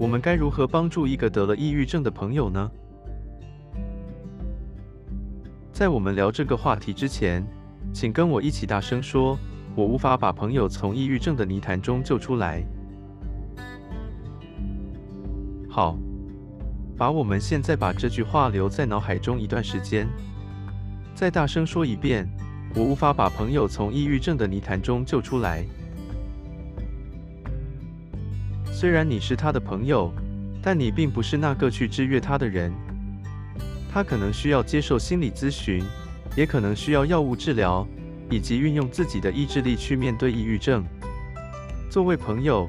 我们该如何帮助一个得了抑郁症的朋友呢？在我们聊这个话题之前，请跟我一起大声说：“我无法把朋友从抑郁症的泥潭中救出来。”好，把我们现在把这句话留在脑海中一段时间，再大声说一遍：“我无法把朋友从抑郁症的泥潭中救出来。”虽然你是他的朋友，但你并不是那个去制约他的人。他可能需要接受心理咨询，也可能需要药物治疗，以及运用自己的意志力去面对抑郁症。作为朋友，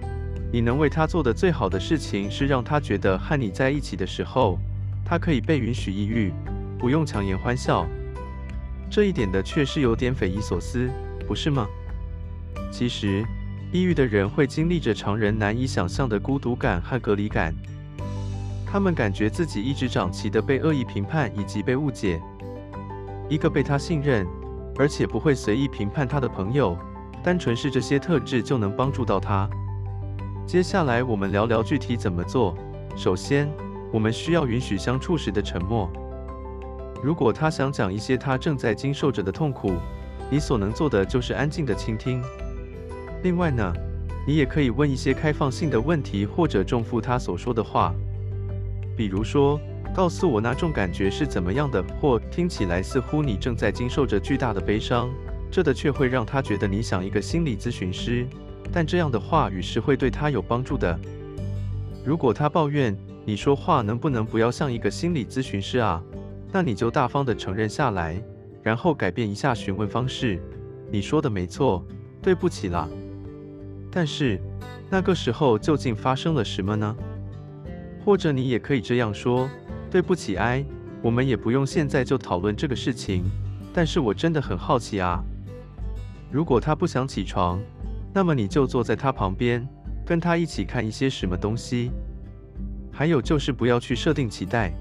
你能为他做的最好的事情是让他觉得和你在一起的时候，他可以被允许抑郁，不用强颜欢笑。这一点的确是有点匪夷所思，不是吗？其实，抑郁的人会经历着常人难以想象的孤独感和隔离感。他们感觉自己一直长期的被恶意评判以及被误解。一个被他信任，而且不会随意评判他的朋友，单纯是这些特质就能帮助到他。接下来我们聊聊具体怎么做。首先，我们需要允许相处时的沉默。如果他想讲一些他正在经受着的痛苦，你所能做的就是安静的倾听。另外呢，你也可以问一些开放性的问题，或者重复他所说的话。比如说，告诉我那种感觉是怎么样的，或听起来似乎你正在经受着巨大的悲伤，这的确会让他觉得你想一个心理咨询师。但这样的话语是会对他有帮助的。如果他抱怨你说话能不能不要像一个心理咨询师啊，那你就大方的承认下来，然后改变一下询问方式。你说的没错，对不起啦。但是那个时候究竟发生了什么呢？或者你也可以这样说：“对不起，哎，我们也不用现在就讨论这个事情。但是我真的很好奇啊。如果他不想起床，那么你就坐在他旁边，跟他一起看一些什么东西。还有就是不要去设定期待，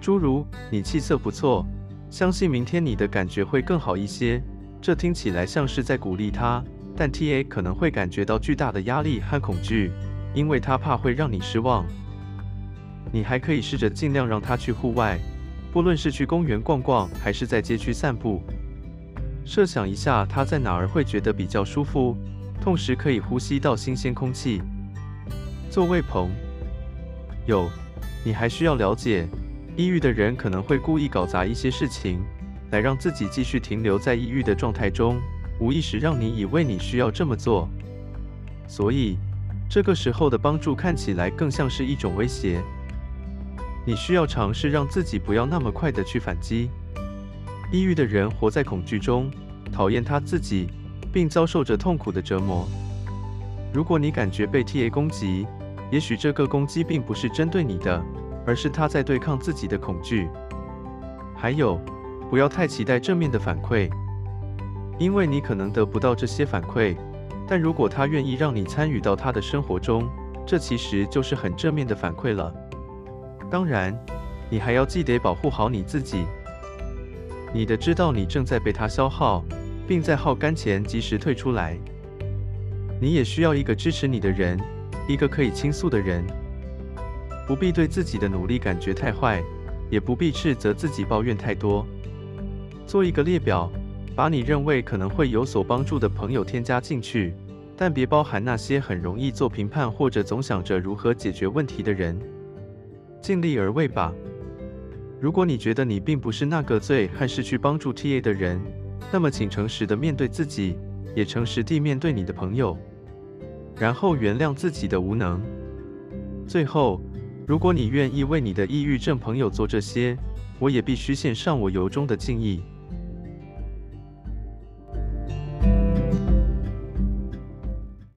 诸如你气色不错，相信明天你的感觉会更好一些。这听起来像是在鼓励他，但 T A 可能会感觉到巨大的压力和恐惧，因为他怕会让你失望。”你还可以试着尽量让他去户外，不论是去公园逛逛，还是在街区散步。设想一下他在哪儿会觉得比较舒服，同时可以呼吸到新鲜空气。座位朋友，你还需要了解，抑郁的人可能会故意搞砸一些事情，来让自己继续停留在抑郁的状态中，无意识让你以为你需要这么做。所以，这个时候的帮助看起来更像是一种威胁。你需要尝试让自己不要那么快的去反击。抑郁的人活在恐惧中，讨厌他自己，并遭受着痛苦的折磨。如果你感觉被 TA 攻击，也许这个攻击并不是针对你的，而是他在对抗自己的恐惧。还有，不要太期待正面的反馈，因为你可能得不到这些反馈。但如果他愿意让你参与到他的生活中，这其实就是很正面的反馈了。当然，你还要记得保护好你自己。你的知道你正在被他消耗，并在耗干前及时退出来。你也需要一个支持你的人，一个可以倾诉的人。不必对自己的努力感觉太坏，也不必斥责自己抱怨太多。做一个列表，把你认为可能会有所帮助的朋友添加进去，但别包含那些很容易做评判或者总想着如何解决问题的人。尽力而为吧。如果你觉得你并不是那个最和失去帮助 TA 的人，那么请诚实的面对自己，也诚实地面对你的朋友，然后原谅自己的无能。最后，如果你愿意为你的抑郁症朋友做这些，我也必须献上我由衷的敬意。